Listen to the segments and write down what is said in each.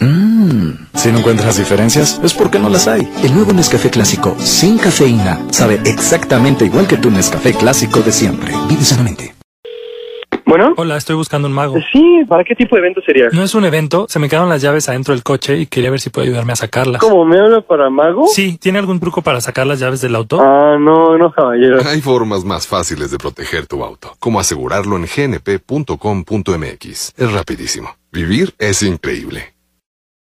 Mmm. Si no encuentras diferencias, es porque no las hay. El nuevo Nescafé clásico sin cafeína sabe exactamente igual que tu Nescafé clásico de siempre. Vive sanamente. Bueno. Hola, estoy buscando un mago. Sí, ¿para qué tipo de evento sería? No es un evento, se me quedaron las llaves adentro del coche y quería ver si puede ayudarme a sacarlas. ¿Cómo? ¿Me habla para mago? Sí, ¿tiene algún truco para sacar las llaves del auto? Ah, no, no, caballero. Hay formas más fáciles de proteger tu auto, como asegurarlo en gnp.com.mx. Es rapidísimo. Vivir es increíble.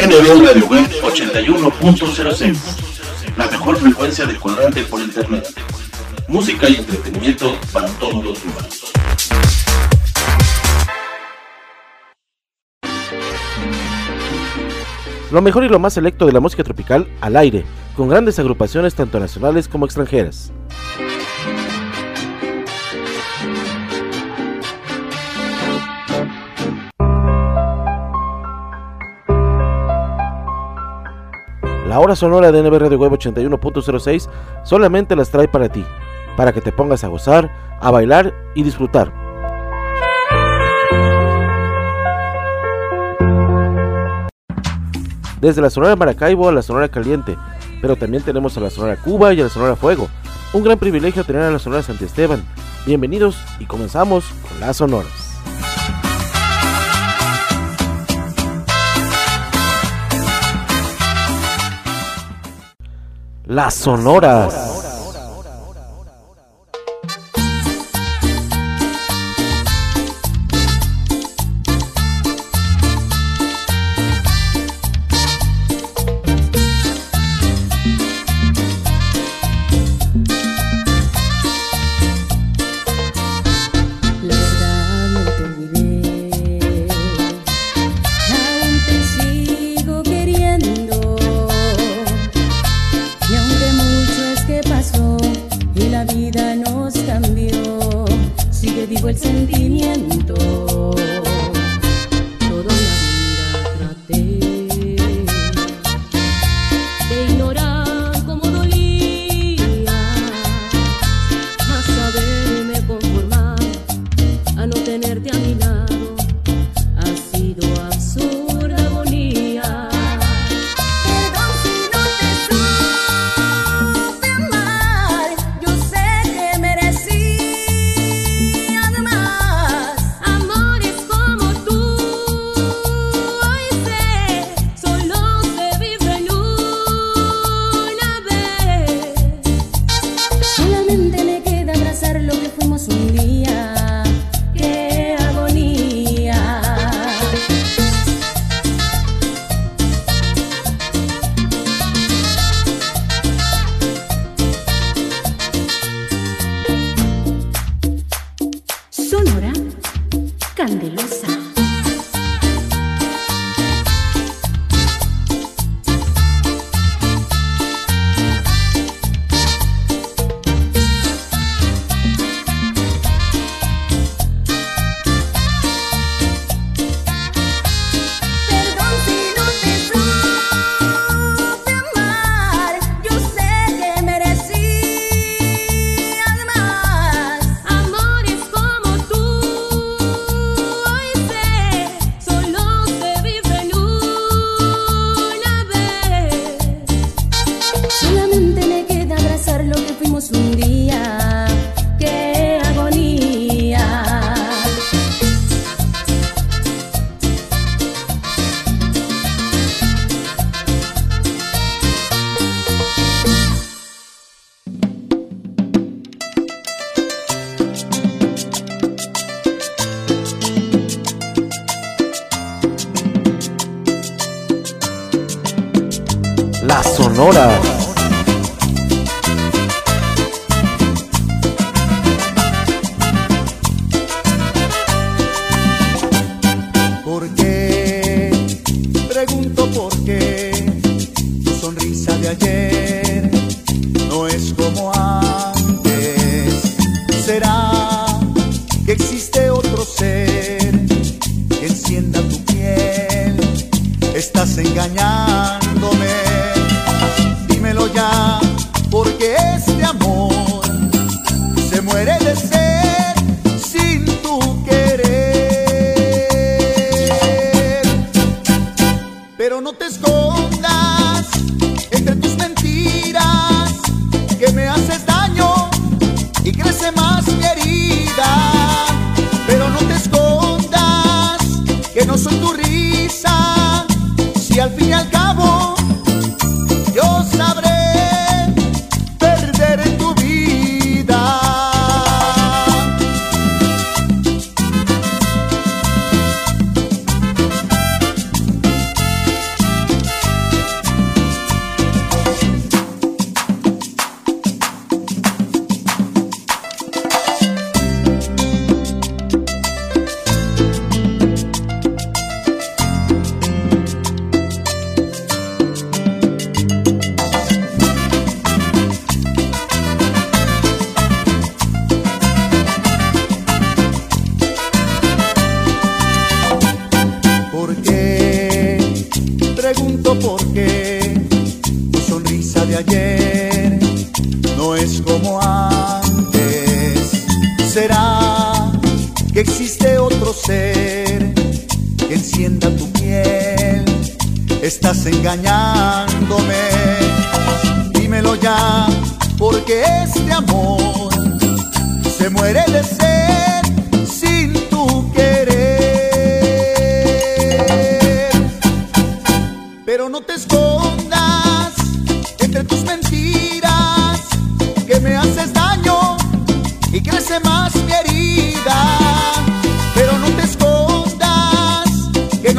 NB Radio Web 81.06 La mejor frecuencia de cuadrante por internet. Música y entretenimiento para todos los humanos. Lo mejor y lo más selecto de la música tropical al aire, con grandes agrupaciones tanto nacionales como extranjeras. La hora sonora de NB Radio Web 81.06 solamente las trae para ti, para que te pongas a gozar, a bailar y disfrutar. Desde la Sonora Maracaibo a la Sonora Caliente, pero también tenemos a la Sonora Cuba y a la Sonora Fuego. Un gran privilegio tener a la Sonora Santi Esteban. Bienvenidos y comenzamos con las sonoras. Las sonoras. Vivo el sentimiento.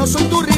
No soy tu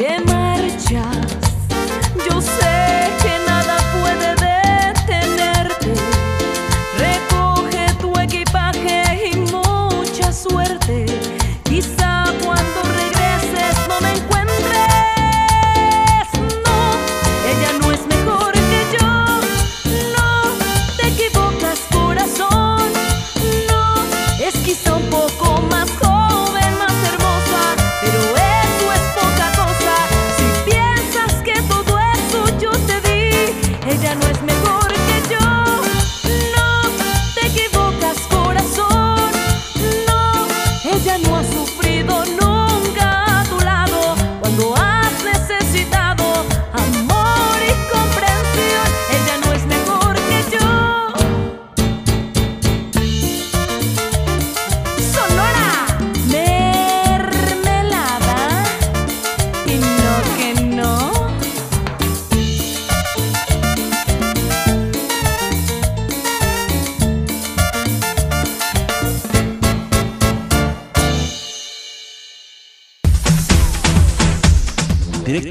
Все молчат.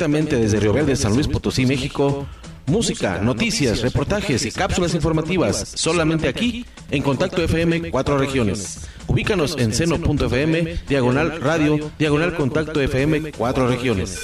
Directamente desde Río Verde, San Luis Potosí, México. Música, noticias, reportajes y cápsulas informativas solamente aquí en Contacto FM Cuatro Regiones. Ubícanos en seno.fm, diagonal radio, diagonal Contacto FM Cuatro Regiones.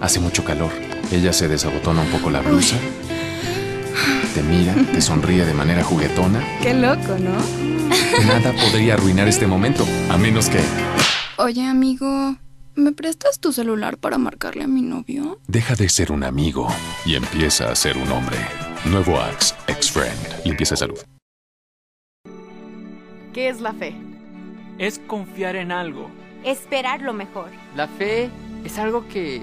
Hace mucho calor. Ella se desabotona un poco la blusa. Te mira, te sonríe de manera juguetona. Qué loco, ¿no? Nada podría arruinar este momento, a menos que... Oye, amigo, ¿me prestas tu celular para marcarle a mi novio? Deja de ser un amigo y empieza a ser un hombre. Nuevo Axe, Ex-Friend. Limpieza de salud. ¿Qué es la fe? Es confiar en algo. Esperar lo mejor. La fe es algo que,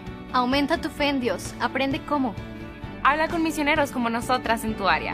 Aumenta tu fe en Dios. Aprende cómo. Habla con misioneros como nosotras en tu área.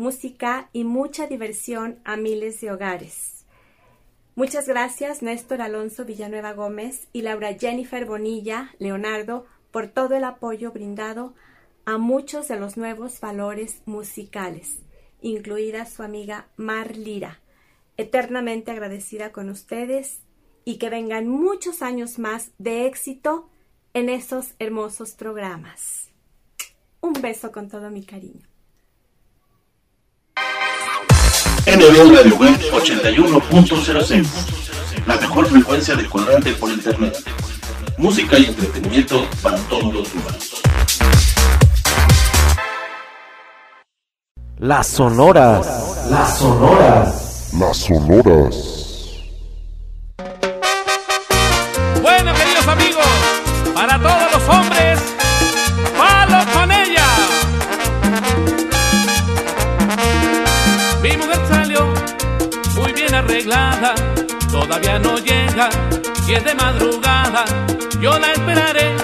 música y mucha diversión a miles de hogares. Muchas gracias Néstor Alonso Villanueva Gómez y Laura Jennifer Bonilla Leonardo por todo el apoyo brindado a muchos de los nuevos valores musicales, incluida su amiga Mar Lira. Eternamente agradecida con ustedes y que vengan muchos años más de éxito en esos hermosos programas. Un beso con todo mi cariño. NB Radio Web 81.06 La mejor frecuencia del cuadrante por internet. Música y entretenimiento para todos los humanos. Las sonoras. Las sonoras. Las sonoras. Todavía no llega y es de madrugada. Yo la esperaré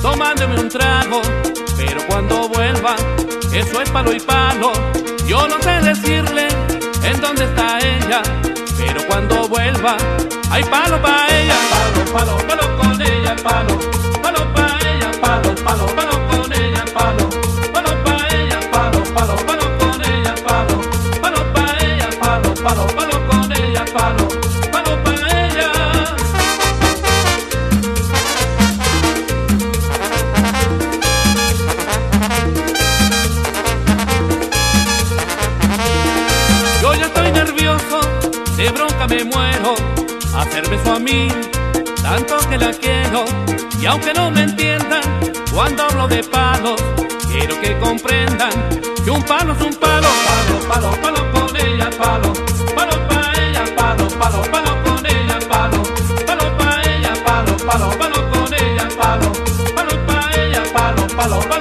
tomándome un trago, pero cuando vuelva, eso es palo y palo. Yo no sé decirle en dónde está ella, pero cuando vuelva, hay palo para ella. Palo, palo, palo con ella, palo, palo para ella, palo, palo, palo muero, hacerme su amigo, tanto que la quiero. Y aunque no me entiendan cuando hablo de palos, quiero que comprendan que un palo es un palo, palo, palo, palo con ella, palo, palo pa' ella, palo, palo, palo con ella, palo, palo pa' ella, palo, palo, palo con ella, palo, palo pa' ella, palo, palo, palo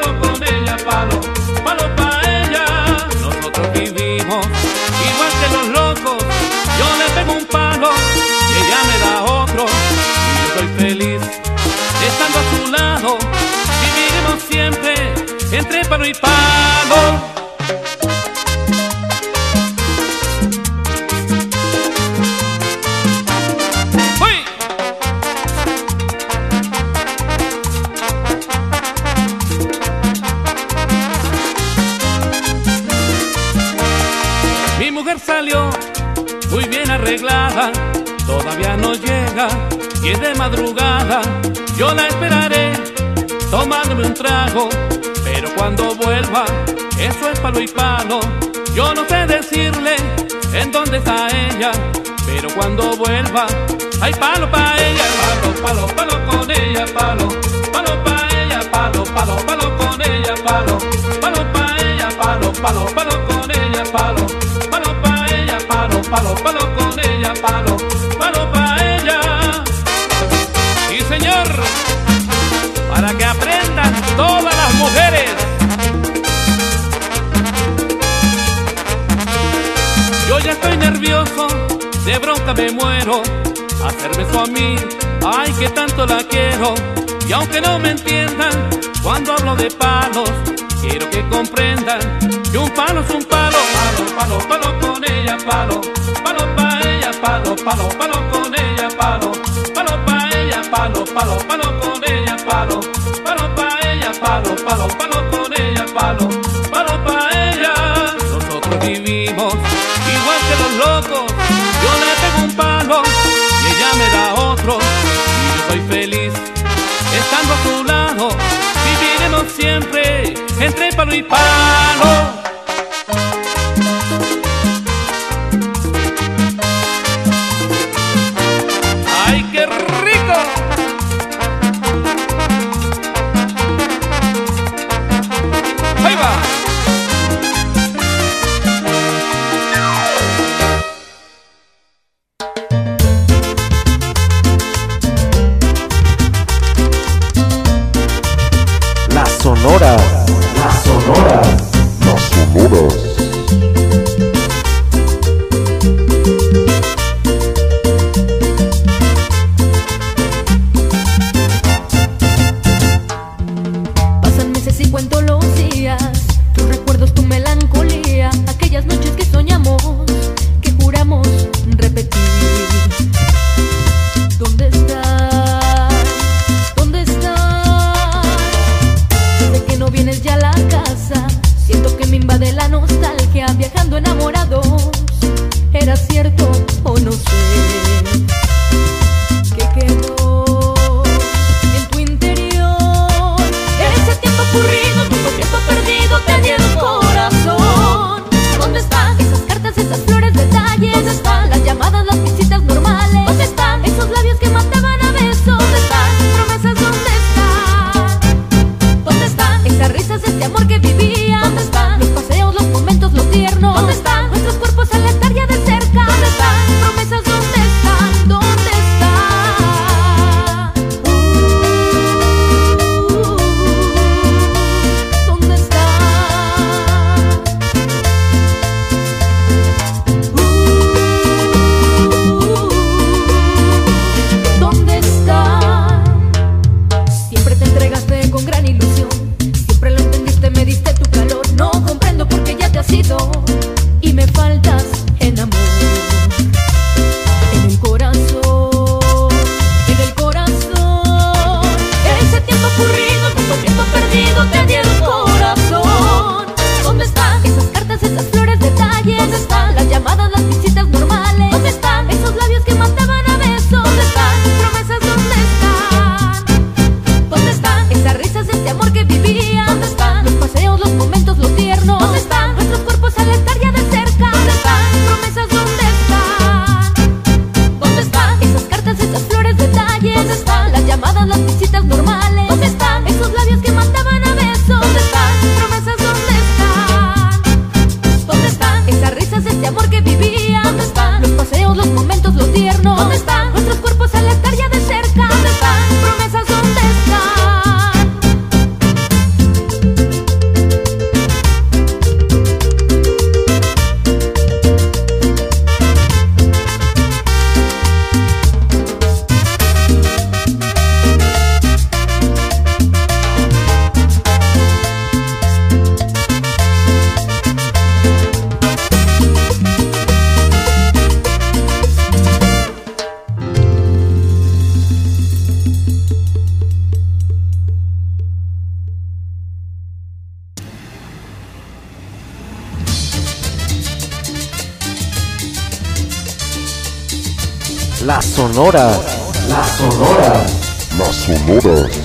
palo. ¡Uy! Mi mujer salió muy bien arreglada, todavía no llega y es de madrugada. Yo la esperaré tomándome un trago, cuando vuelva, eso es palo y palo. Yo no sé decirle en dónde está ella, pero cuando vuelva, hay palo pa' ella, palo, palo, palo con ella, palo, palo pa' ella, palo, palo, palo con ella, palo, palo pa' ella, palo, palo, palo con ella, palo, palo pa' ella, palo, palo, palo bronca me muero. Hacerme su amigo, ay que tanto la quiero. Y aunque no me entiendan cuando hablo de palos, quiero que comprendan que un palo es un palo. Palo, palo, palo con ella, palo. Palo pa' ella, palo, palo, palo con ella, palo. Palo pa' ella, palo, palo, palo con ella, palo. Palo pa' ella, palo, palo, palo con ella, palo. Palo pa' a su lado. Viviremos siempre entre palo y palo. llamadas, las visitas normales. La Sonora. La Sonora. La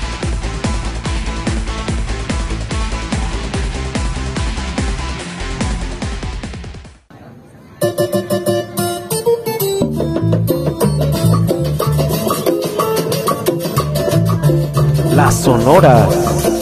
sonoras.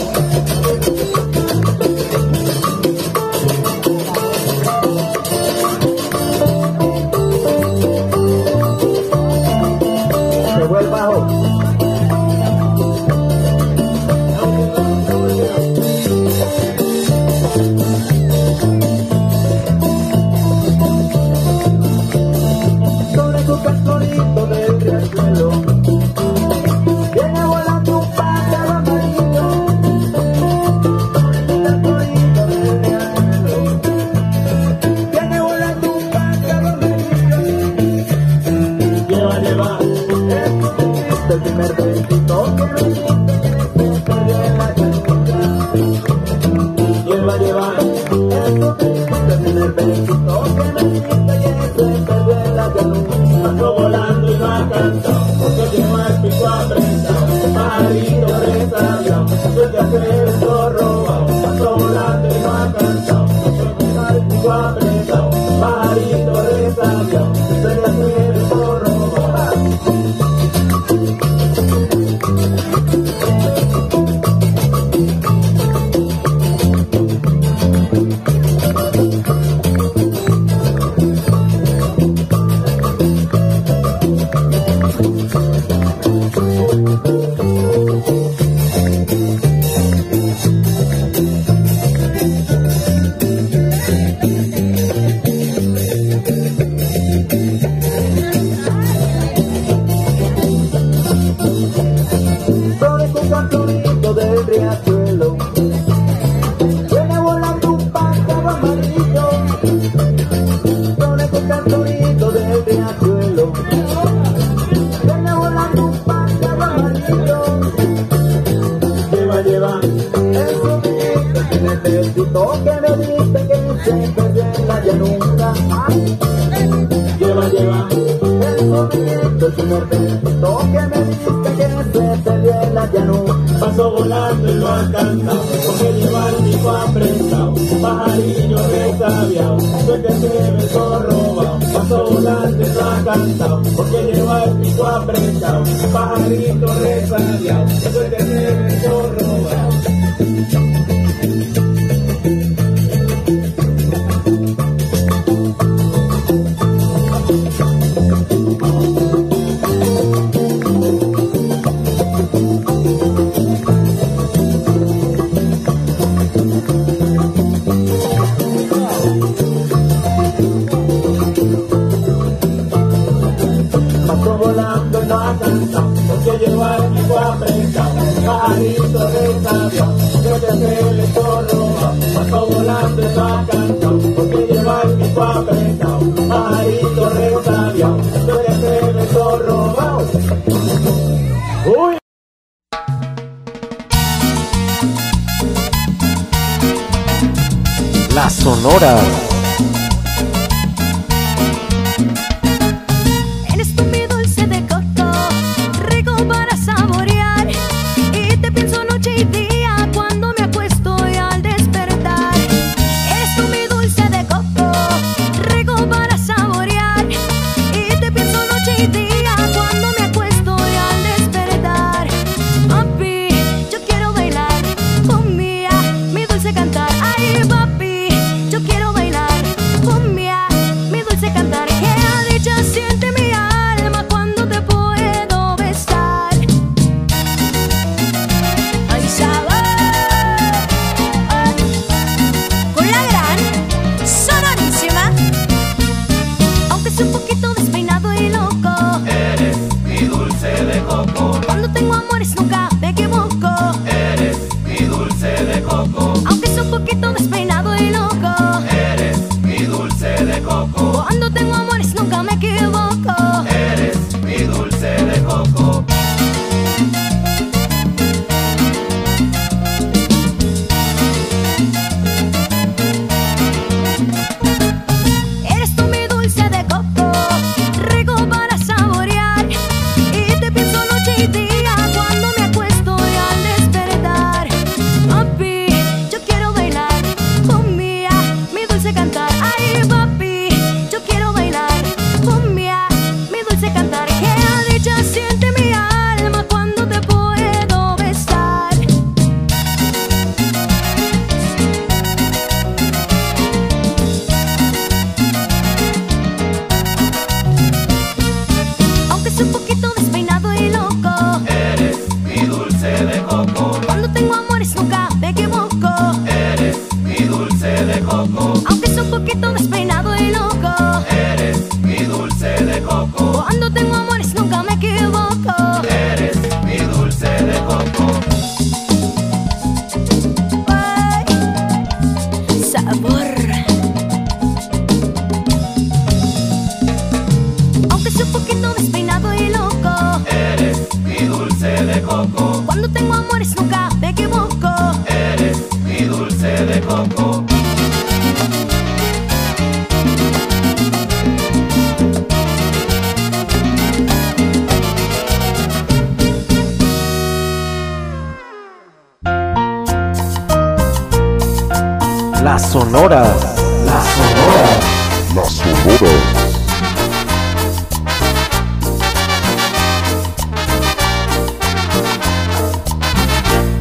sonoras. Las sonoras. Las sonoras.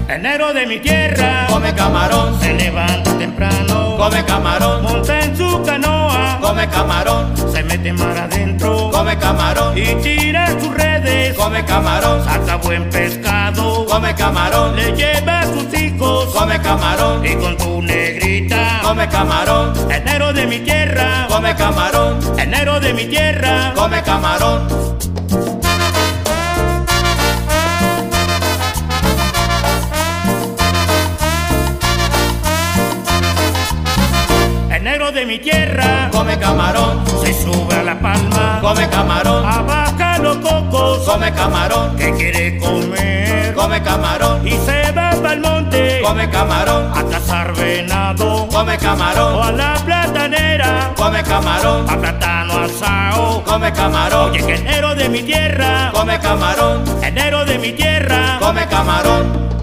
Enero de mi tierra, come camarón, se levanta temprano, come camarón, monta en su canoa, come camarón, se mete mar adentro, come camarón, y tira sus redes, come camarón, saca buen pescado, come camarón, le lleva a sus hijos, come camarón, y con túnel come camarón, el negro de mi tierra, come camarón, el negro de mi tierra, come camarón. El negro de mi tierra, come camarón, se sube a la palma, come camarón, abaca loco come camarón, que quiere comer, come camarón. Y se va al monte, come camarón, a cazar venado, come camarón, o a la platanera, come camarón, a plátano asado, come camarón, y es que enero de mi tierra, come camarón, enero de mi tierra, come camarón.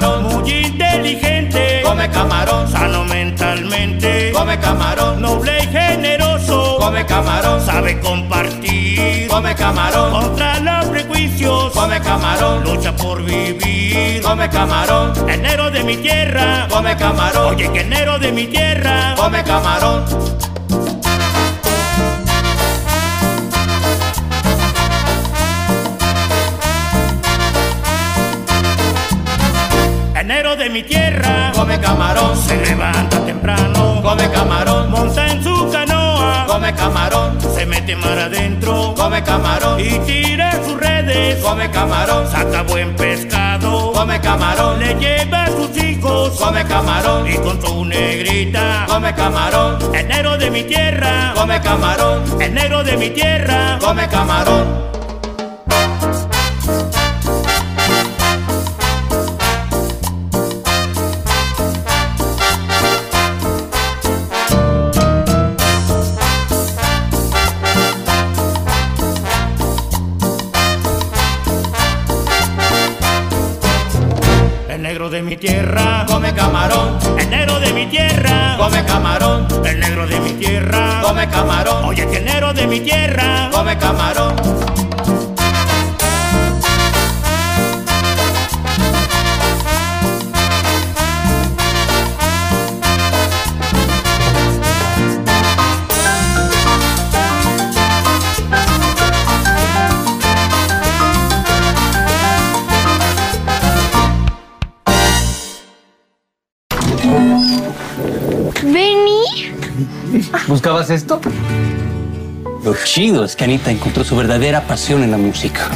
Camarón. Muy inteligente, come camarón. Sano mentalmente, come camarón. Noble y generoso, come camarón. Sabe compartir, come camarón. Contra los prejuicios, come camarón. Lucha por vivir, come camarón. Enero de mi tierra, come camarón. Oye, que enero de mi tierra, come camarón. Enero de mi tierra, come camarón, se levanta temprano, come camarón, monta en su canoa, come camarón, se mete mar adentro, come camarón, y tira sus redes, come camarón, saca buen pescado, come camarón, le lleva a sus hijos, come camarón, y con su negrita, come camarón, enero de mi tierra, come camarón, enero de mi tierra, come camarón. De mi tierra come camarón. El negro de mi tierra come camarón. El negro de mi tierra come camarón. Oye, que el negro de mi tierra come camarón. ¿Buscabas esto? Lo chido es que Anita encontró su verdadera pasión en la música.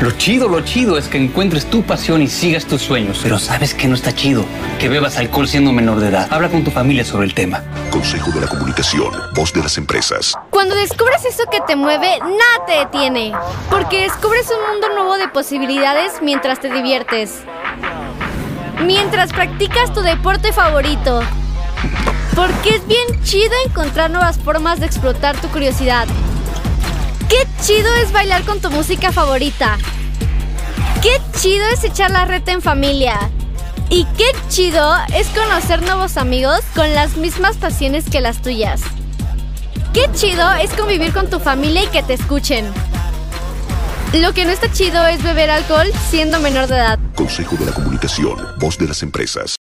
Lo chido, lo chido es que encuentres tu pasión y sigas tus sueños. Pero ¿sabes que no está chido? Que bebas alcohol siendo menor de edad. Habla con tu familia sobre el tema. Consejo de la Comunicación, voz de las empresas. Cuando descubres eso que te mueve, nada te detiene. Porque descubres un mundo nuevo de posibilidades mientras te diviertes. Mientras practicas tu deporte favorito. Porque es bien chido encontrar nuevas formas de explotar tu curiosidad. Qué chido es bailar con tu música favorita. Qué chido es echar la reta en familia. Y qué chido es conocer nuevos amigos con las mismas pasiones que las tuyas. Qué chido es convivir con tu familia y que te escuchen. Lo que no está chido es beber alcohol siendo menor de edad. Consejo de la Comunicación, voz de las empresas.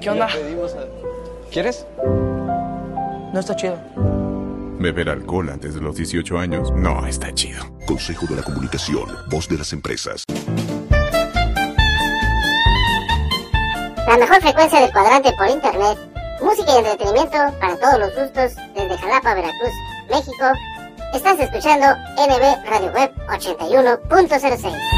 ¿Qué onda? ¿Quieres? No está chido. Beber alcohol antes de los 18 años no está chido. Consejo de la Comunicación, voz de las empresas. La mejor frecuencia del cuadrante por internet. Música y entretenimiento para todos los gustos desde Jalapa, Veracruz, México. Estás escuchando NB Radio Web 81.06.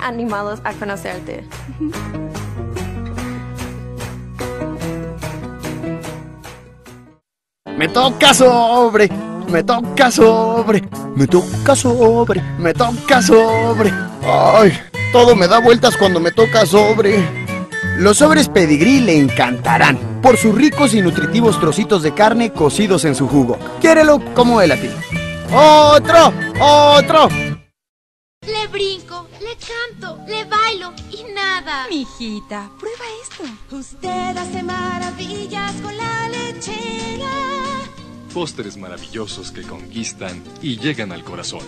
animados a conocerte. Me toca sobre, me toca sobre, me toca sobre, me toca sobre. Ay, todo me da vueltas cuando me toca sobre. Los sobres pedigrí le encantarán por sus ricos y nutritivos trocitos de carne cocidos en su jugo. Quiérelo como él a ti. ¡Otro! ¡Otro! Le brinco, canto, le bailo y nada. Mijita, prueba esto. Usted hace maravillas con la lechera. Pósteres maravillosos que conquistan y llegan al corazón.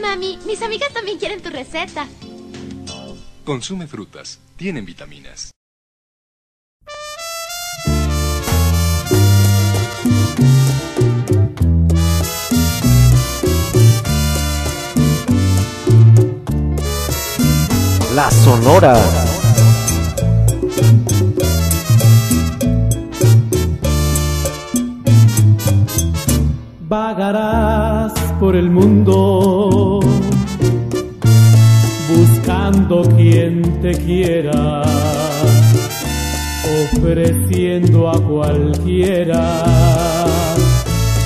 Mami, mis amigas también quieren tu receta. Consume frutas, tienen vitaminas. La Sonora. Vagarás por el mundo buscando quien te quiera, ofreciendo a cualquiera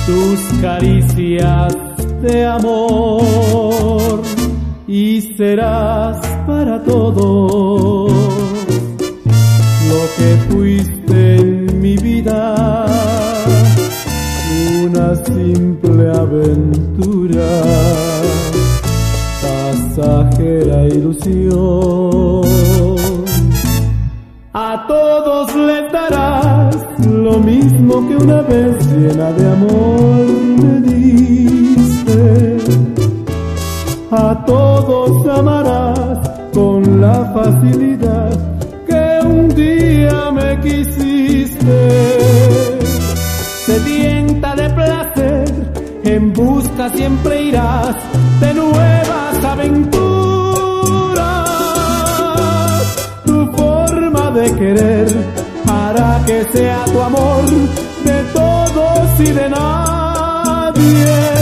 tus caricias de amor y serás para todos lo que fuiste en mi vida una simple aventura, pasajera ilusión. A todos les darás lo mismo que una vez llena de amor A todos amarás con la facilidad que un día me quisiste sedienta de placer, en busca siempre irás de nuevas aventuras. Tu forma de querer hará que sea tu amor de todos y de nadie.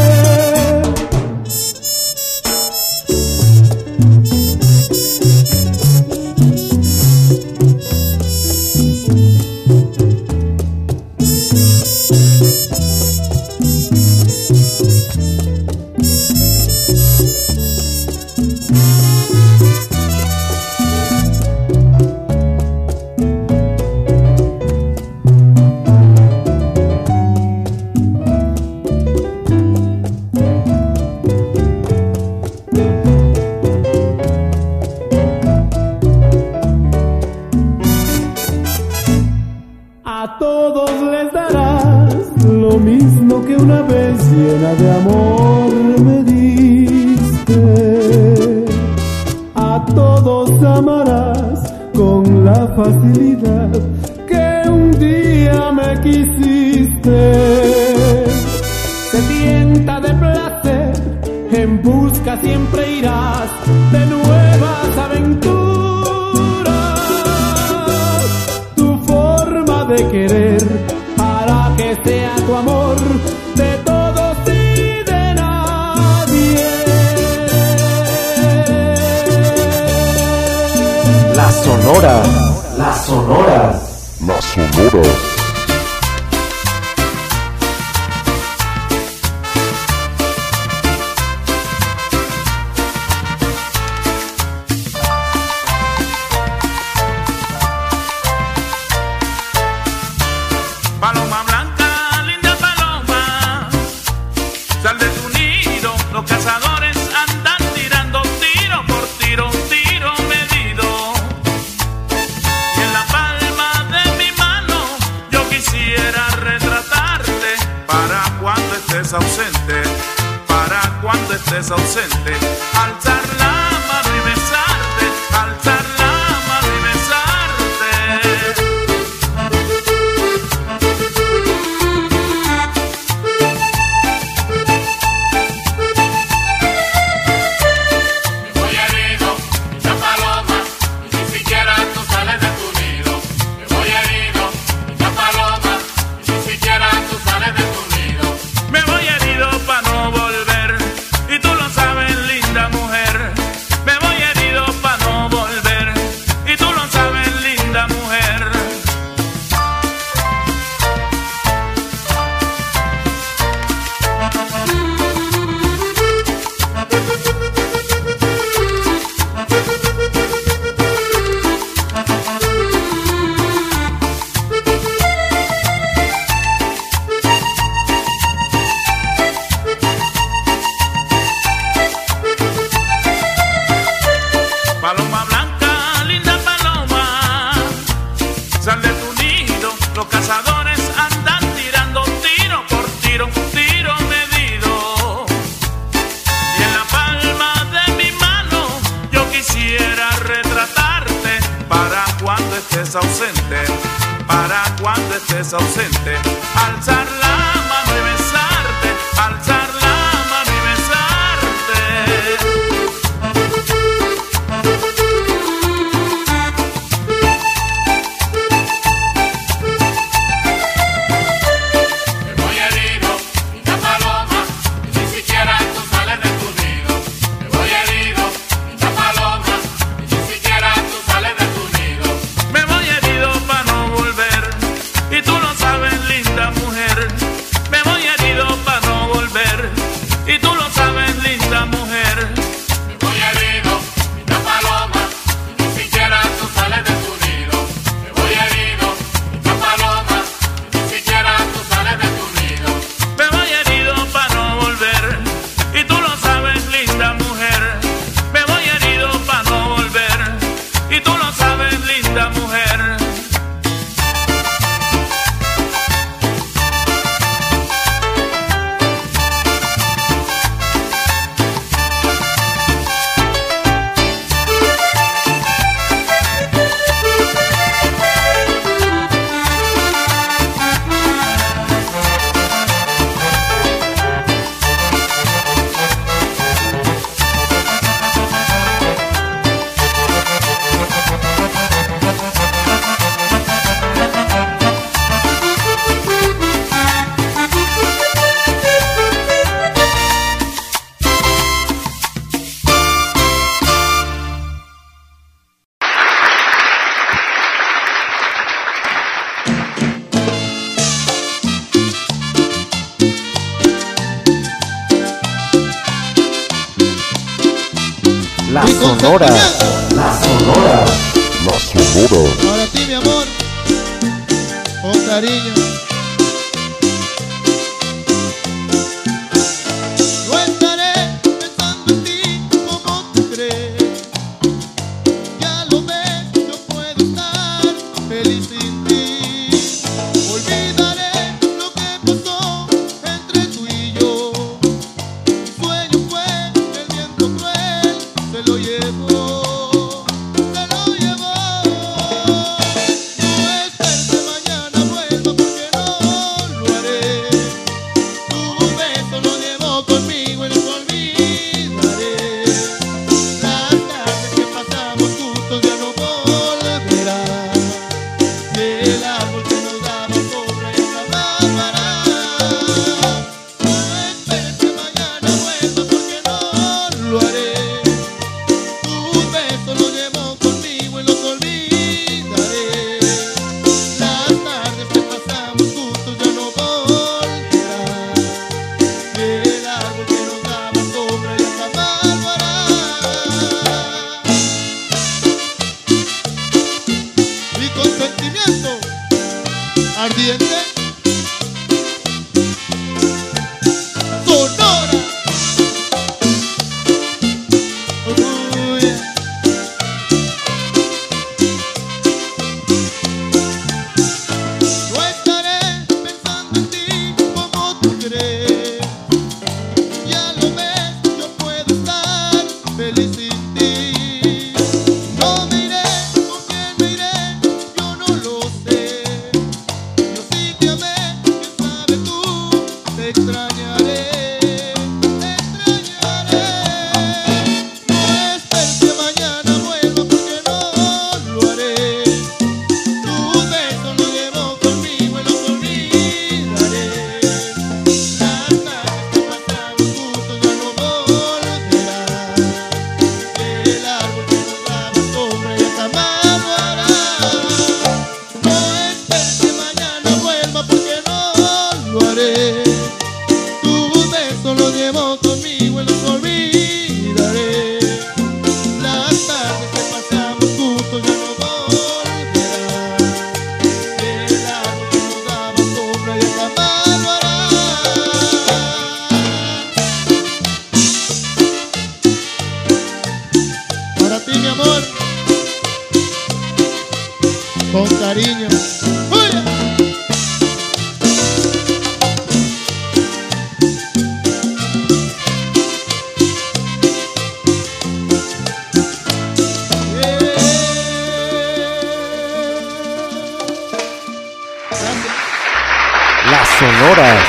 Sonoras.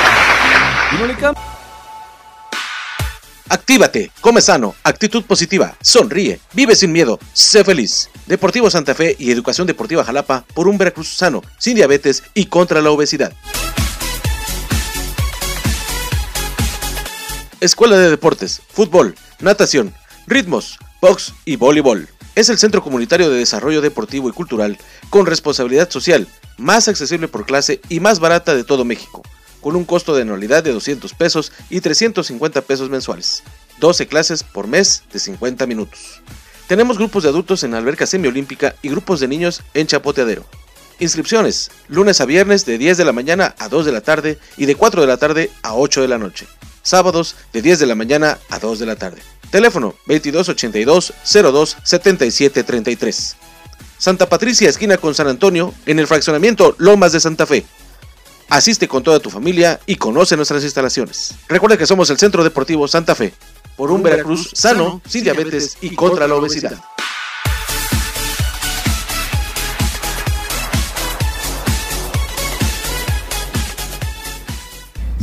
Actívate, come sano, actitud positiva, sonríe, vive sin miedo, sé feliz. Deportivo Santa Fe y Educación Deportiva Jalapa por un Veracruz sano, sin diabetes y contra la obesidad. Escuela de Deportes, Fútbol, Natación, Ritmos, Box y Voleibol. Es el centro comunitario de desarrollo deportivo y cultural con responsabilidad social, más accesible por clase y más barata de todo México, con un costo de anualidad de 200 pesos y 350 pesos mensuales. 12 clases por mes de 50 minutos. Tenemos grupos de adultos en alberca semiolímpica y grupos de niños en Chapoteadero. Inscripciones, lunes a viernes de 10 de la mañana a 2 de la tarde y de 4 de la tarde a 8 de la noche. Sábados de 10 de la mañana a 2 de la tarde. Teléfono 2282 02 77 33. Santa Patricia, esquina con San Antonio, en el fraccionamiento Lomas de Santa Fe. Asiste con toda tu familia y conoce nuestras instalaciones. Recuerda que somos el Centro Deportivo Santa Fe, por un Veracruz sano, sin diabetes y contra la obesidad.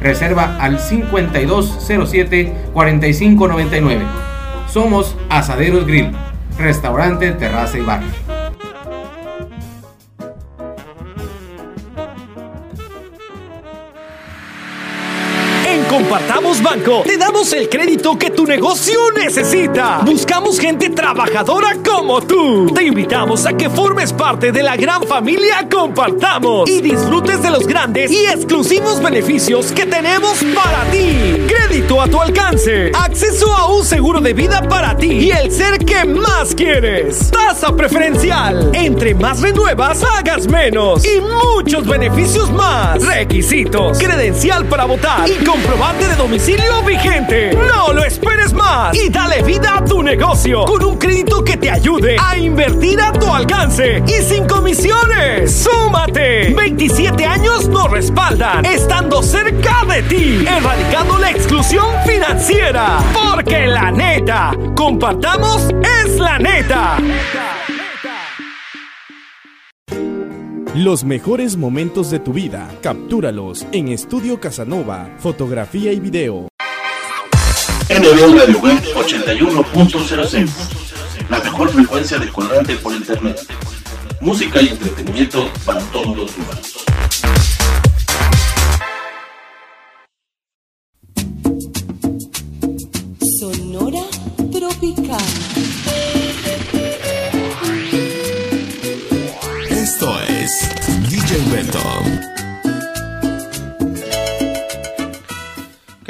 Reserva al 5207-4599. Somos Asaderos Grill, restaurante, terraza y bar. Banco te damos el crédito que tu negocio necesita. Buscamos gente trabajadora como tú. Te invitamos a que formes parte de la gran familia Compartamos y disfrutes de los grandes y exclusivos beneficios que tenemos para ti. A tu alcance, acceso a un seguro de vida para ti y el ser que más quieres. Tasa preferencial. Entre más renuevas, pagas menos y muchos beneficios más. Requisitos, credencial para votar y comprobante de domicilio vigente. No lo esperes más y dale vida a tu negocio con un crédito que te ayude a invertir a tu alcance y sin comisiones. ¡Súmate! 27 años nos respaldan, estando cerca de ti, erradicando la exclusión financiera. Porque la neta, compartamos es la neta. Los mejores momentos de tu vida, captúralos en Estudio Casanova, fotografía y video. NB Radio Web 81.06 La mejor frecuencia de colorante por internet Música y entretenimiento para todos los humanos Beto.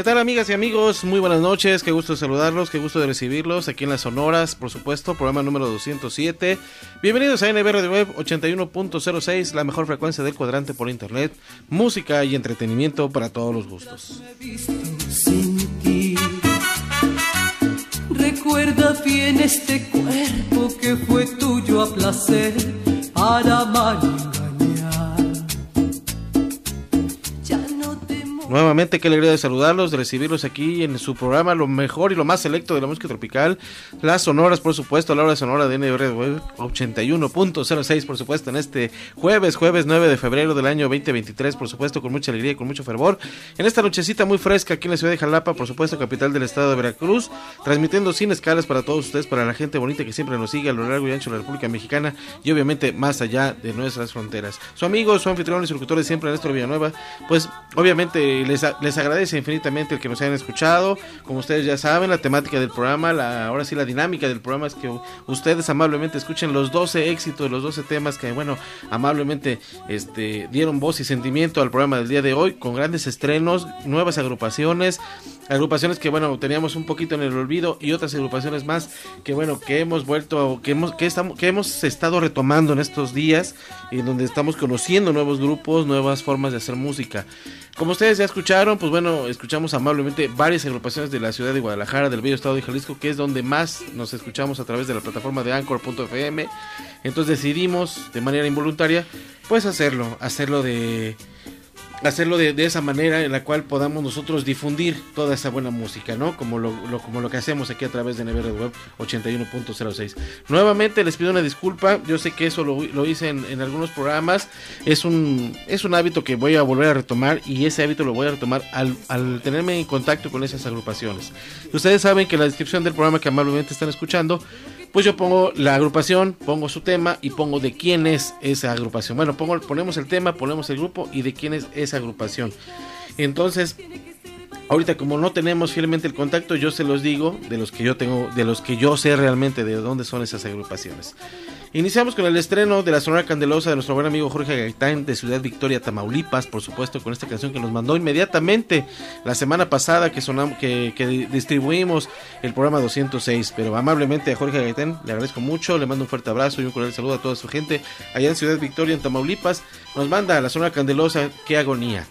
tal amigas y amigos? Muy buenas noches, qué gusto de saludarlos, qué gusto de recibirlos aquí en las Sonoras, por supuesto, programa número 207. Bienvenidos a NB Radio Web 81.06, la mejor frecuencia del cuadrante por internet, música y entretenimiento para todos los gustos. Recuerda bien este cuerpo que fue tuyo a placer para amar Nuevamente, qué alegría de saludarlos, de recibirlos aquí en su programa, lo mejor y lo más selecto de la música tropical. Las sonoras, por supuesto, la hora sonora de NB Web 81.06, por supuesto, en este jueves, jueves 9 de febrero del año 2023, por supuesto, con mucha alegría y con mucho fervor. En esta nochecita muy fresca aquí en la ciudad de Jalapa, por supuesto, capital del estado de Veracruz, transmitiendo sin escalas para todos ustedes, para la gente bonita que siempre nos sigue a lo largo y ancho de la República Mexicana y obviamente más allá de nuestras fronteras. Su amigo, su anfitrión y su locutor de siempre, Néstor Villanueva, pues obviamente les, les agradece infinitamente el que nos hayan escuchado. Como ustedes ya saben, la temática del programa, la, ahora sí la dinámica del programa es que ustedes amablemente escuchen los 12 éxitos, los 12 temas que, bueno, amablemente este, dieron voz y sentimiento al programa del día de hoy, con grandes estrenos, nuevas agrupaciones, agrupaciones que, bueno, teníamos un poquito en el olvido y otras agrupaciones más que, bueno, que hemos vuelto, que hemos, que que hemos estado retomando en estos días y donde estamos conociendo nuevos grupos, nuevas formas de hacer música. Como ustedes ya escucharon, pues bueno, escuchamos amablemente varias agrupaciones de la ciudad de Guadalajara, del bello estado de Jalisco, que es donde más nos escuchamos a través de la plataforma de Anchor.fm. Entonces decidimos de manera involuntaria, pues hacerlo, hacerlo de hacerlo de, de esa manera en la cual podamos nosotros difundir toda esa buena música, ¿no? Como lo, lo- como lo que hacemos aquí a través de Nevera Web 81.06. Nuevamente les pido una disculpa, yo sé que eso lo, lo hice en, en algunos programas, es un, es un hábito que voy a volver a retomar y ese hábito lo voy a retomar al, al tenerme en contacto con esas agrupaciones. Ustedes saben que la descripción del programa que amablemente están escuchando, pues yo pongo la agrupación, pongo su tema y pongo de quién es esa agrupación. Bueno, pongo, ponemos el tema, ponemos el grupo y de quién es esa agrupación. Entonces, ahorita como no tenemos fielmente el contacto, yo se los digo de los que yo tengo, de los que yo sé realmente de dónde son esas agrupaciones. Iniciamos con el estreno de la Sonora Candelosa de nuestro buen amigo Jorge Gaitán de Ciudad Victoria, Tamaulipas, por supuesto, con esta canción que nos mandó inmediatamente la semana pasada que sonamos, que, distribuimos el programa 206. Pero amablemente a Jorge Gaitán le agradezco mucho, le mando un fuerte abrazo y un cordial saludo a toda su gente allá en Ciudad Victoria, en Tamaulipas. Nos manda la Sonora Candelosa, qué agonía.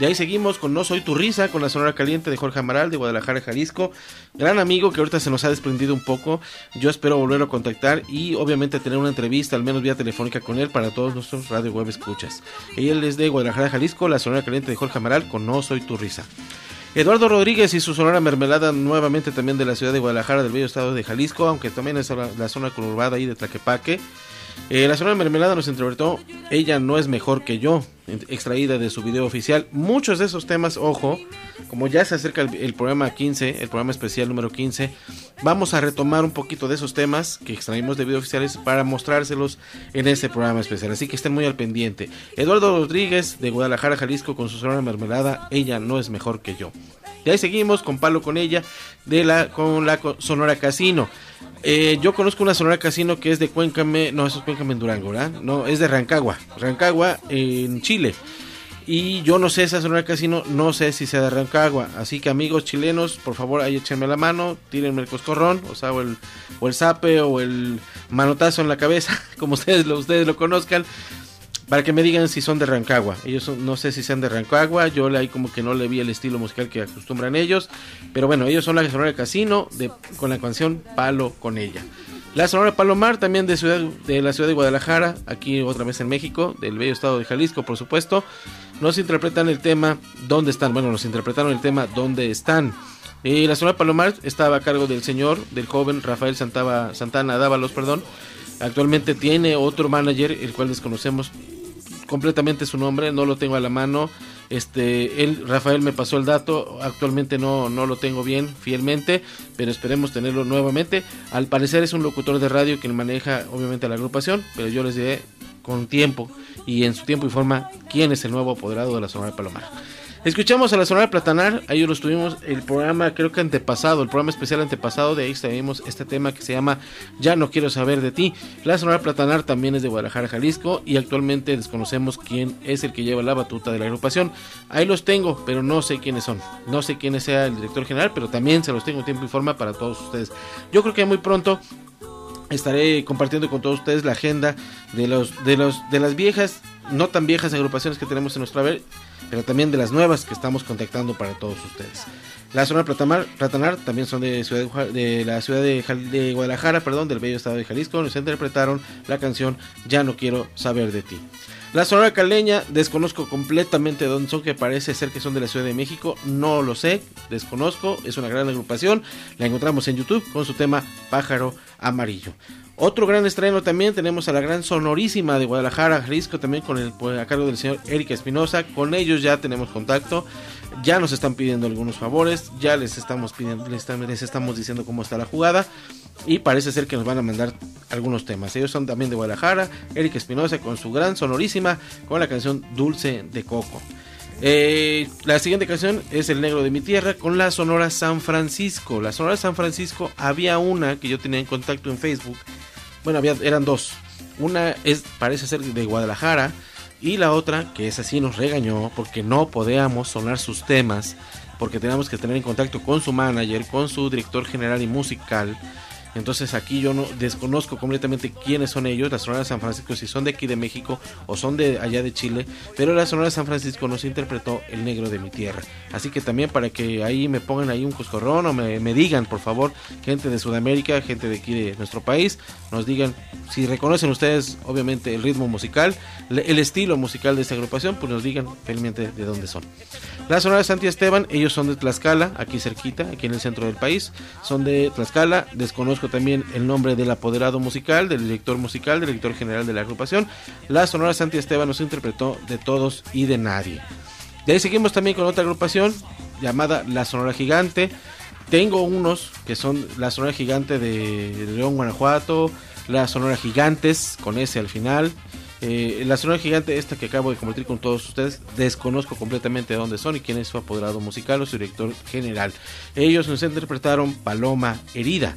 De ahí seguimos con No Soy Tu Risa, con la Sonora Caliente de Jorge Amaral de Guadalajara, Jalisco. Gran amigo que ahorita se nos ha desprendido un poco. Yo espero volverlo a contactar y obviamente tener una entrevista, al menos vía telefónica con él, para todos nuestros radio web escuchas. Él es de Guadalajara, Jalisco, la Sonora Caliente de Jorge Amaral con No Soy Tu Risa. Eduardo Rodríguez y su Sonora Mermelada, nuevamente también de la ciudad de Guadalajara, del bello estado de Jalisco, aunque también es la, la zona conurbada ahí de Tlaquepaque. Eh, la Sonora Mermelada nos interpretó Ella no es mejor que yo, extraída de su video oficial. Muchos de esos temas, ojo, como ya se acerca el, programa 15, el programa especial número 15, vamos a retomar un poquito de esos temas que extraímos de video oficiales para mostrárselos en este programa especial. Así que estén muy al pendiente. Eduardo Rodríguez de Guadalajara, Jalisco, con su Sonora Mermelada, Ella no es mejor que yo. Y ahí seguimos con Palo con ella de la con la Sonora Casino. Eh, yo conozco una Sonora Casino que es de Cuéncame, no, eso es Cuéncame en Durango, ¿verdad? No, es de Rancagua, Rancagua en Chile. Y yo no sé esa Sonora Casino, no sé si sea de Rancagua. Así que amigos chilenos, por favor, ahí échenme la mano, tírenme el coscorrón, o sea, o el, o el zape o el manotazo en la cabeza, como ustedes lo, ustedes lo conozcan para que me digan si son de Rancagua. Ellos son- no sé si sean de Rancagua, yo ahí como que no le vi el estilo musical que acostumbran ellos, pero bueno, ellos son la Sonora Casino de, con la canción Palo con ella. La Sonora Palomar también de, ciudad, de la ciudad de Guadalajara, aquí otra vez en México, del bello estado de Jalisco, por supuesto. Nos interpretan el tema ¿Dónde están? Bueno, nos interpretaron el tema ¿Dónde están? Y la Sonora Palomar estaba a cargo del señor, del joven Rafael Santaba, Santana Dávalos, perdón. Actualmente tiene otro manager, el cual desconocemos completamente su nombre, no lo tengo a la mano. Este, él, Rafael me pasó el dato, actualmente no, no lo tengo bien fielmente, pero esperemos tenerlo nuevamente. Al parecer es un locutor de radio quien maneja obviamente la agrupación, pero yo les diré con tiempo y en su tiempo y forma quién es el nuevo apoderado de la Sonora Palomar. Escuchamos a la Sonora Platanar, ahí los tuvimos el programa, creo que antepasado, el programa especial antepasado, de ahí tenemos este tema que se llama Ya no quiero saber de ti. La Sonora Platanar también es de Guadalajara, Jalisco, y actualmente desconocemos quién es el que lleva la batuta de la agrupación. Ahí los tengo, pero no sé quiénes son. No sé quién sea el director general, pero también se los tengo en tiempo y forma para todos ustedes. Yo creo que muy pronto estaré compartiendo con todos ustedes la agenda de los de los de las viejas no tan viejas agrupaciones que tenemos en nuestra haber pero también de las nuevas que estamos contactando para todos ustedes la zona Platamar, Platanar también son de, ciudad de, la ciudad de, de, Guadalajara, perdón, del bello estado de Jalisco, nos interpretaron la canción Ya no quiero saber de ti. La Sonora Caleña, desconozco completamente dónde son, que parece ser que son de la Ciudad de México, no lo sé, desconozco, es una gran agrupación, la encontramos en YouTube con su tema Pájaro Amarillo. Otro gran estreno también tenemos a la gran sonorísima de Guadalajara, Jalisco, también con el pues, a cargo del señor Eric Espinosa. Con ellos ya tenemos contacto, ya nos están pidiendo algunos favores, ya les estamos pidiendo, les, estamos diciendo cómo está la jugada y parece ser que nos van a mandar algunos temas. Ellos son también de Guadalajara, Eric Espinosa con su gran sonorísima con la canción Dulce de Coco. Eh, la siguiente canción es El Negro de mi Tierra con la Sonora San Francisco. La Sonora San Francisco había una que yo tenía en contacto en Facebook bueno, había, eran dos. Una es, parece ser de Guadalajara. Y la otra, que es así, nos regañó porque no podíamos sonar sus temas. Porque teníamos que tener en contacto con su manager, con su director general y musical entonces aquí yo no desconozco completamente quiénes son ellos, la Sonora de San Francisco, si son de aquí de México o son de allá de Chile, pero la Sonora de San Francisco nos interpretó El Negro de mi Tierra. Así que también para que ahí me pongan ahí un coscorrón o me, digan, por favor, gente de Sudamérica, gente de aquí de nuestro país, nos digan si reconocen ustedes, obviamente, el ritmo musical, el estilo musical de esta agrupación, pues nos digan felizmente de dónde son. La Sonora de Santi Esteban, ellos son de Tlaxcala, aquí cerquita, aquí en el centro del país, son de Tlaxcala, desconozco también el nombre del apoderado musical, del director musical, del director general de la agrupación. La Sonora Santi Esteban nos interpretó de todos y de nadie. De ahí seguimos también con otra agrupación llamada La Sonora Gigante. Tengo unos que son La Sonora Gigante de León, Guanajuato, La Sonora Gigantes con ese al final. Eh, la Sonora Gigante, esta que acabo de compartir con todos ustedes, desconozco completamente de dónde son y quién es su apoderado musical o su director general. Ellos nos interpretaron Paloma Herida.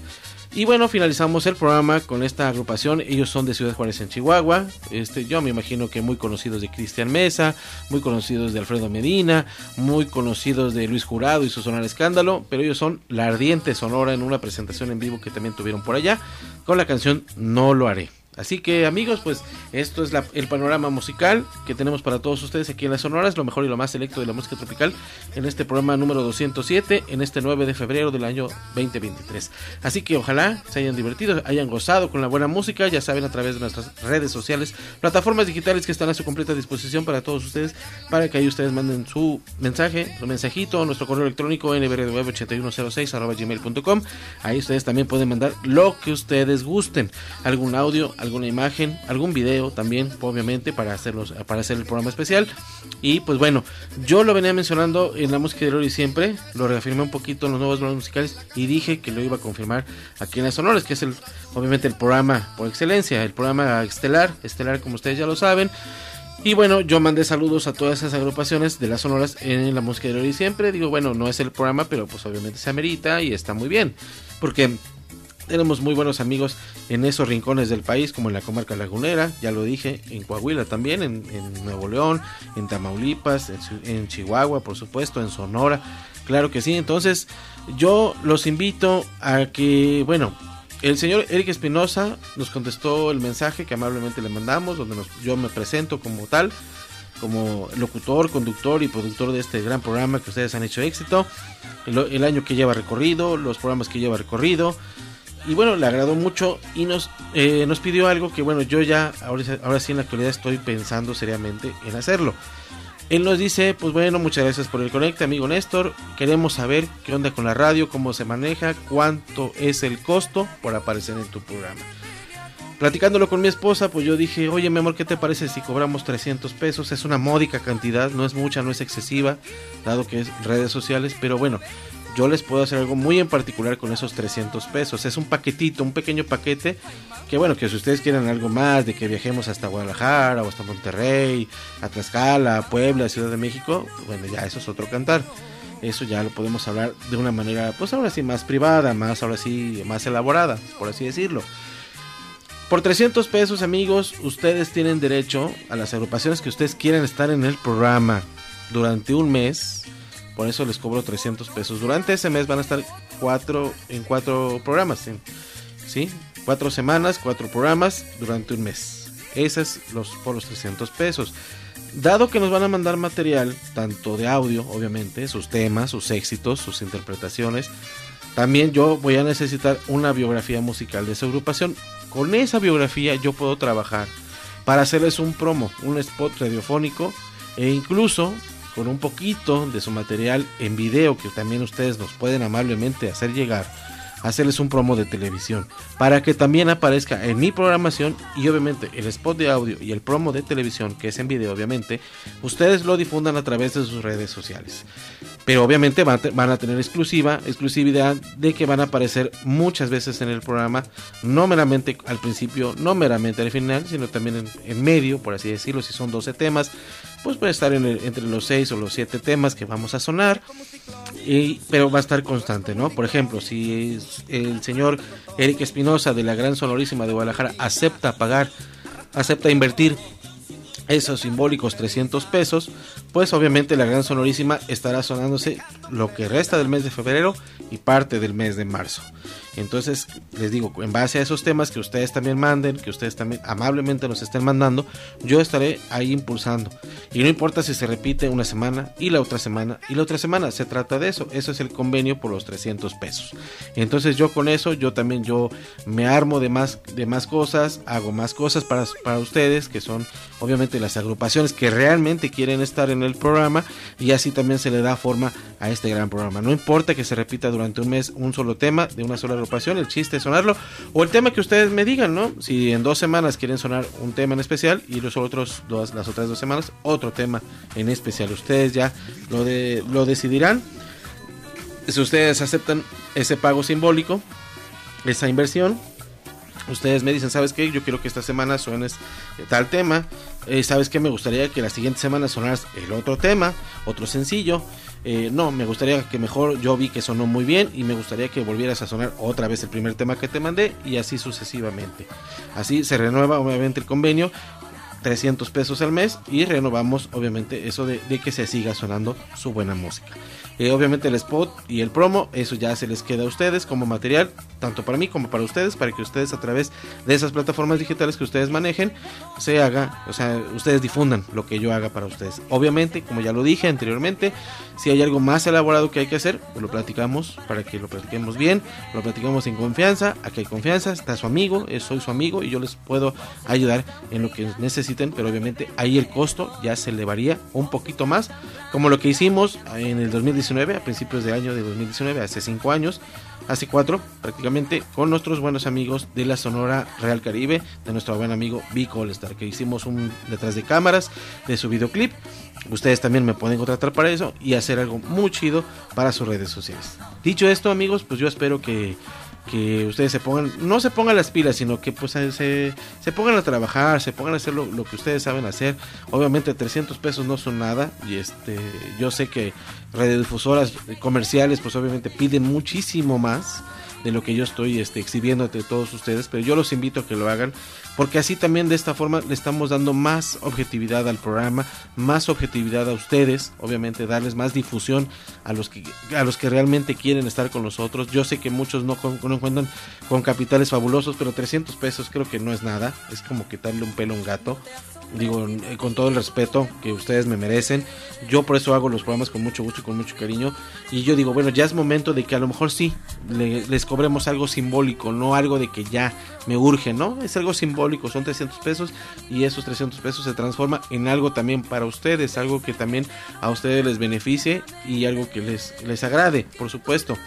Y bueno, finalizamos el programa con esta agrupación. Ellos son de Ciudad Juárez en Chihuahua. Este, yo me imagino que muy conocidos de Cristian Mesa, muy conocidos de Alfredo Medina, muy conocidos de Luis Jurado y su Sonar Escándalo. Pero ellos son la ardiente sonora en una presentación en vivo que también tuvieron por allá con la canción No lo haré. Así que amigos, pues esto es el panorama musical que tenemos para todos ustedes aquí en las Sonoras, lo mejor y lo más selecto de la música tropical en este programa número 207, en este 9 de febrero del año 2023. Así que ojalá se hayan divertido, hayan gozado con la buena música, ya saben a través de nuestras redes sociales, plataformas digitales que están a su completa disposición para todos ustedes, para que ahí ustedes manden su mensaje, su mensajito, nuestro correo electrónico nbrdweb8106 ahí ustedes también pueden mandar lo que ustedes gusten, algún audio, alguna imagen, algún video también, obviamente, para, hacerlos, para hacer el programa especial. Y pues bueno, yo lo venía mencionando en la música de Lori siempre, lo reafirmé un poquito en los nuevos blogs musicales y dije que lo iba a confirmar aquí en las Sonores, que es el, obviamente el programa por excelencia, el programa estelar, estelar como ustedes ya lo saben. Y bueno, yo mandé saludos a todas esas agrupaciones de las sonoras en la música de Lori siempre. Digo, bueno, no es el programa, pero pues obviamente se amerita y está muy bien. Porque tenemos muy buenos amigos en esos rincones del país, como en la comarca lagunera, ya lo dije, en Coahuila también, en, Nuevo León, en Tamaulipas, en, Chihuahua, por supuesto, en Sonora. Claro que sí, entonces yo los invito a que, bueno, el señor Eric Espinosa nos contestó el mensaje que amablemente le mandamos, donde yo me presento como tal, como locutor, conductor y productor de este gran programa que ustedes han hecho éxito, el año que lleva recorrido, los programas que lleva recorrido, y bueno, le agradó mucho y nos, eh, nos pidió algo que bueno, yo ya ahora, ahora sí en la actualidad estoy pensando seriamente en hacerlo. Él nos dice, pues bueno, muchas gracias por el conecte, amigo Néstor. Queremos saber qué onda con la radio, cómo se maneja, cuánto es el costo por aparecer en tu programa. Platicándolo con mi esposa, pues yo dije, oye mi amor, ¿qué te parece si cobramos 300 pesos? Es una módica cantidad, no es mucha, no es excesiva, dado que es redes sociales, pero bueno, yo les puedo hacer algo muy en particular con esos 300 pesos. Es un paquetito, un pequeño paquete que bueno, que si ustedes quieren algo más, de que viajemos hasta Guadalajara o hasta Monterrey, a Tlaxcala, Puebla, Ciudad de México, bueno, ya eso es otro cantar. Eso ya lo podemos hablar de una manera, pues ahora sí, más privada, más ahora sí, más elaborada, por así decirlo. Por 300 pesos, amigos, ustedes tienen derecho a las agrupaciones que ustedes quieran estar en el programa durante un mes. Por eso les cobro 300 pesos. Durante ese mes van a estar cuatro, en cuatro programas. ¿sí? Cuatro semanas, cuatro programas durante un mes. Esos los, por los 300 pesos. Dado que nos van a mandar material, tanto de audio, obviamente, sus temas, sus éxitos, sus interpretaciones, también yo voy a necesitar una biografía musical de esa agrupación. Con esa biografía yo puedo trabajar para hacerles un promo, un spot radiofónico e incluso con un poquito de su material en video que también ustedes nos pueden amablemente hacer llegar hacerles un promo de televisión para que también aparezca en mi programación y obviamente el spot de audio y el promo de televisión que es en video obviamente ustedes lo difundan a través de sus redes sociales. Pero obviamente van, a tener exclusiva exclusividad de que van a aparecer muchas veces en el programa no meramente al principio no meramente al final sino también en, en medio por así decirlo si son 12 temas pues puede estar en el, entre los 6 o los 7 temas que vamos a sonar y, pero va a estar constante, ¿no? Por ejemplo, si el señor Eric Espinosa de la Gran Sonorísima de Guadalajara acepta pagar, acepta invertir esos simbólicos 300 pesos, pues obviamente la Gran Sonorísima estará sonándose lo que resta del mes de febrero y parte del mes de marzo. Entonces, les digo, en base a esos temas que ustedes también manden, que ustedes también amablemente nos estén mandando, yo estaré ahí impulsando. Y no importa si se repite una semana y la otra semana y la otra semana, se trata de eso. Eso es el convenio por los 300 pesos. Entonces, yo con eso, yo también yo me armo de más, de más cosas, hago más cosas para, para ustedes, que son obviamente las agrupaciones que realmente quieren estar en el programa y así también se le da forma a este gran programa. No importa que se repita durante un mes un solo tema de una sola agrupación, el chiste es sonarlo o el tema que ustedes me digan, ¿no? Si en dos semanas quieren sonar un tema en especial y los otros dos, las otras dos semanas otro tema en especial, ustedes ya lo de lo decidirán. Si ustedes aceptan ese pago simbólico, esa inversión, ustedes me dicen, ¿sabes qué? Yo quiero que esta semana suenes tal tema. Eh, ¿Sabes qué? Me gustaría que la siguiente semana sonaras el otro tema, otro sencillo. Eh, no, me gustaría que mejor yo vi que sonó muy bien y me gustaría que volvieras a sonar otra vez el primer tema que te mandé y así sucesivamente. Así se renueva obviamente el convenio 300 pesos al mes y renovamos obviamente eso de, que se siga sonando su buena música. Eh, obviamente el spot y el promo, eso ya se les queda a ustedes como material, tanto para mí como para ustedes, para que ustedes a través de esas plataformas digitales que ustedes manejen, se haga, o sea, ustedes difundan lo que yo haga para ustedes. Obviamente, como ya lo dije anteriormente, si hay algo más elaborado que hay que hacer, pues lo platicamos para que lo platiquemos bien, lo platicamos en confianza, aquí hay confianza, está su amigo, eh, soy su amigo y yo les puedo ayudar en lo que necesiten, pero obviamente ahí el costo ya se elevaría un poquito más, como lo que hicimos en el 2019, a principios de año de 2019, hace 5 años, hace 4 prácticamente, con nuestros buenos amigos de la Sonora Real Caribe, de nuestro buen amigo Vico Olestar, que hicimos un detrás de cámaras de su videoclip. Ustedes también me pueden contratar para eso y hacer algo muy chido para sus redes sociales. Dicho esto, amigos, pues yo espero que, que ustedes se pongan, no se pongan las pilas, sino que pues se, se pongan a trabajar, se pongan a hacer lo, lo, que ustedes saben hacer. Obviamente 300 pesos no son nada y este yo sé que radiodifusoras comerciales pues obviamente piden muchísimo más de lo que yo estoy este, exhibiendo ante todos ustedes, pero yo los invito a que lo hagan, porque así también de esta forma le estamos dando más objetividad al programa, más objetividad a ustedes, obviamente darles más difusión a los que, a los que realmente quieren estar con nosotros. Yo sé que muchos no, no cuentan con capitales fabulosos, pero 300 pesos creo que no es nada, es como quitarle un pelo a un gato digo con todo el respeto que ustedes me merecen yo por eso hago los programas con mucho gusto y con mucho cariño y yo digo bueno ya es momento de que a lo mejor sí le, les cobremos algo simbólico no algo de que ya me urge no es algo simbólico son 300 pesos y esos 300 pesos se transforma en algo también para ustedes algo que también a ustedes les beneficie y algo que les les agrade por supuesto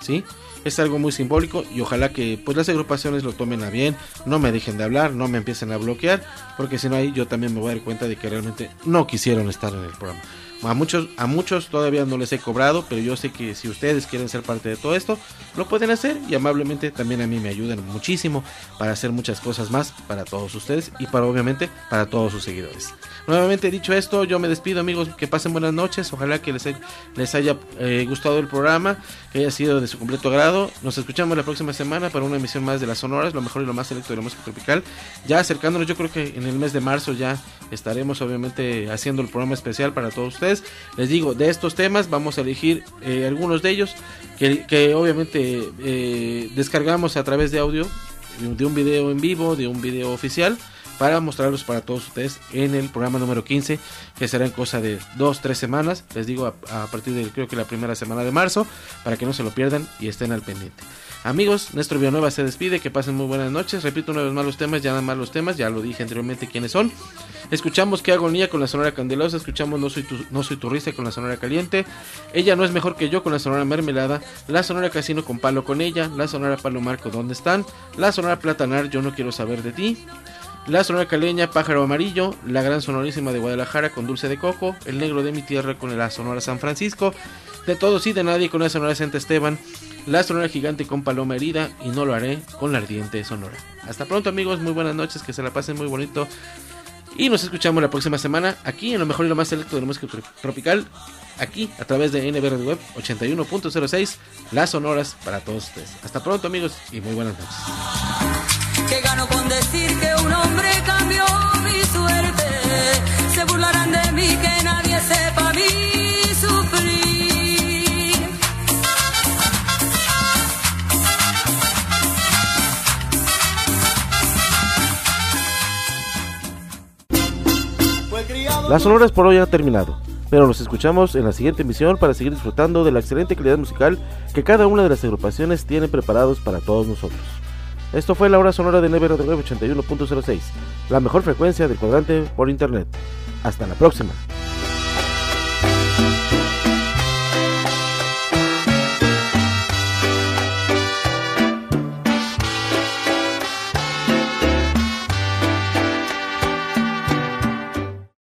sí es algo muy simbólico y ojalá que pues las agrupaciones lo tomen a bien, no me dejen de hablar, no me empiecen a bloquear, porque si no ahí yo también me voy a dar cuenta de que realmente no quisieron estar en el programa. A muchos, a muchos todavía no les he cobrado, pero yo sé que si ustedes quieren ser parte de todo esto, lo pueden hacer y amablemente también a mí me ayudan muchísimo para hacer muchas cosas más para todos ustedes y para obviamente para todos sus seguidores. Nuevamente dicho esto, yo me despido amigos, que pasen buenas noches, ojalá que les, les haya eh, gustado el programa, que haya sido de su completo agrado. Nos escuchamos la próxima semana para una emisión más de las Sonoras, lo mejor y lo más selecto de la música tropical. Ya acercándonos, yo creo que en el mes de marzo ya estaremos obviamente haciendo el programa especial para todos ustedes. Les digo, de estos temas vamos a elegir eh, algunos de ellos que, que obviamente eh, descargamos a través de audio, de un video en vivo, de un video oficial para mostrarlos para todos ustedes en el programa número 15, que será en cosa de 2-3 semanas, les digo a, a, partir de creo que la primera semana de marzo, para que no se lo pierdan y estén al pendiente. Amigos, Néstor Villanueva se despide, que pasen muy buenas noches, repito una vez más los temas, ya nada más los temas, ya lo dije anteriormente quiénes son. Escuchamos Qué agonía con la Sonora Candelosa, escuchamos No soy tu, no soy tu risa con la Sonora Caliente, Ella no es mejor que yo con la Sonora Mermelada, La Sonora Casino con Palo con ella, La Sonora Palo Marco ¿Dónde están? La Sonora Platanar Yo no quiero saber de ti, la Sonora Caleña, Pájaro Amarillo, la Gran Sonorísima de Guadalajara con Dulce de Coco, El Negro de mi Tierra con la Sonora San Francisco, De Todos y de Nadie con la Sonora Santa Esteban, la Sonora Gigante con Paloma Herida y No lo haré con la Ardiente Sonora. Hasta pronto amigos, muy buenas noches, que se la pasen muy bonito y nos escuchamos la próxima semana aquí en lo mejor y lo más selecto de la música tropical, aquí a través de NBR Web 81.06, las sonoras para todos ustedes. Hasta pronto amigos y muy buenas noches que gano con decir que un hombre cambió mi suerte. Se burlarán de mí que nadie sepa mi sufrir. Las sonoras por hoy han terminado, pero nos escuchamos en la siguiente emisión para seguir disfrutando de la excelente calidad musical que cada una de las agrupaciones tiene preparados para todos nosotros. Esto fue la hora sonora de Nevero de 81.06, la mejor frecuencia del cuadrante por internet. Hasta la próxima.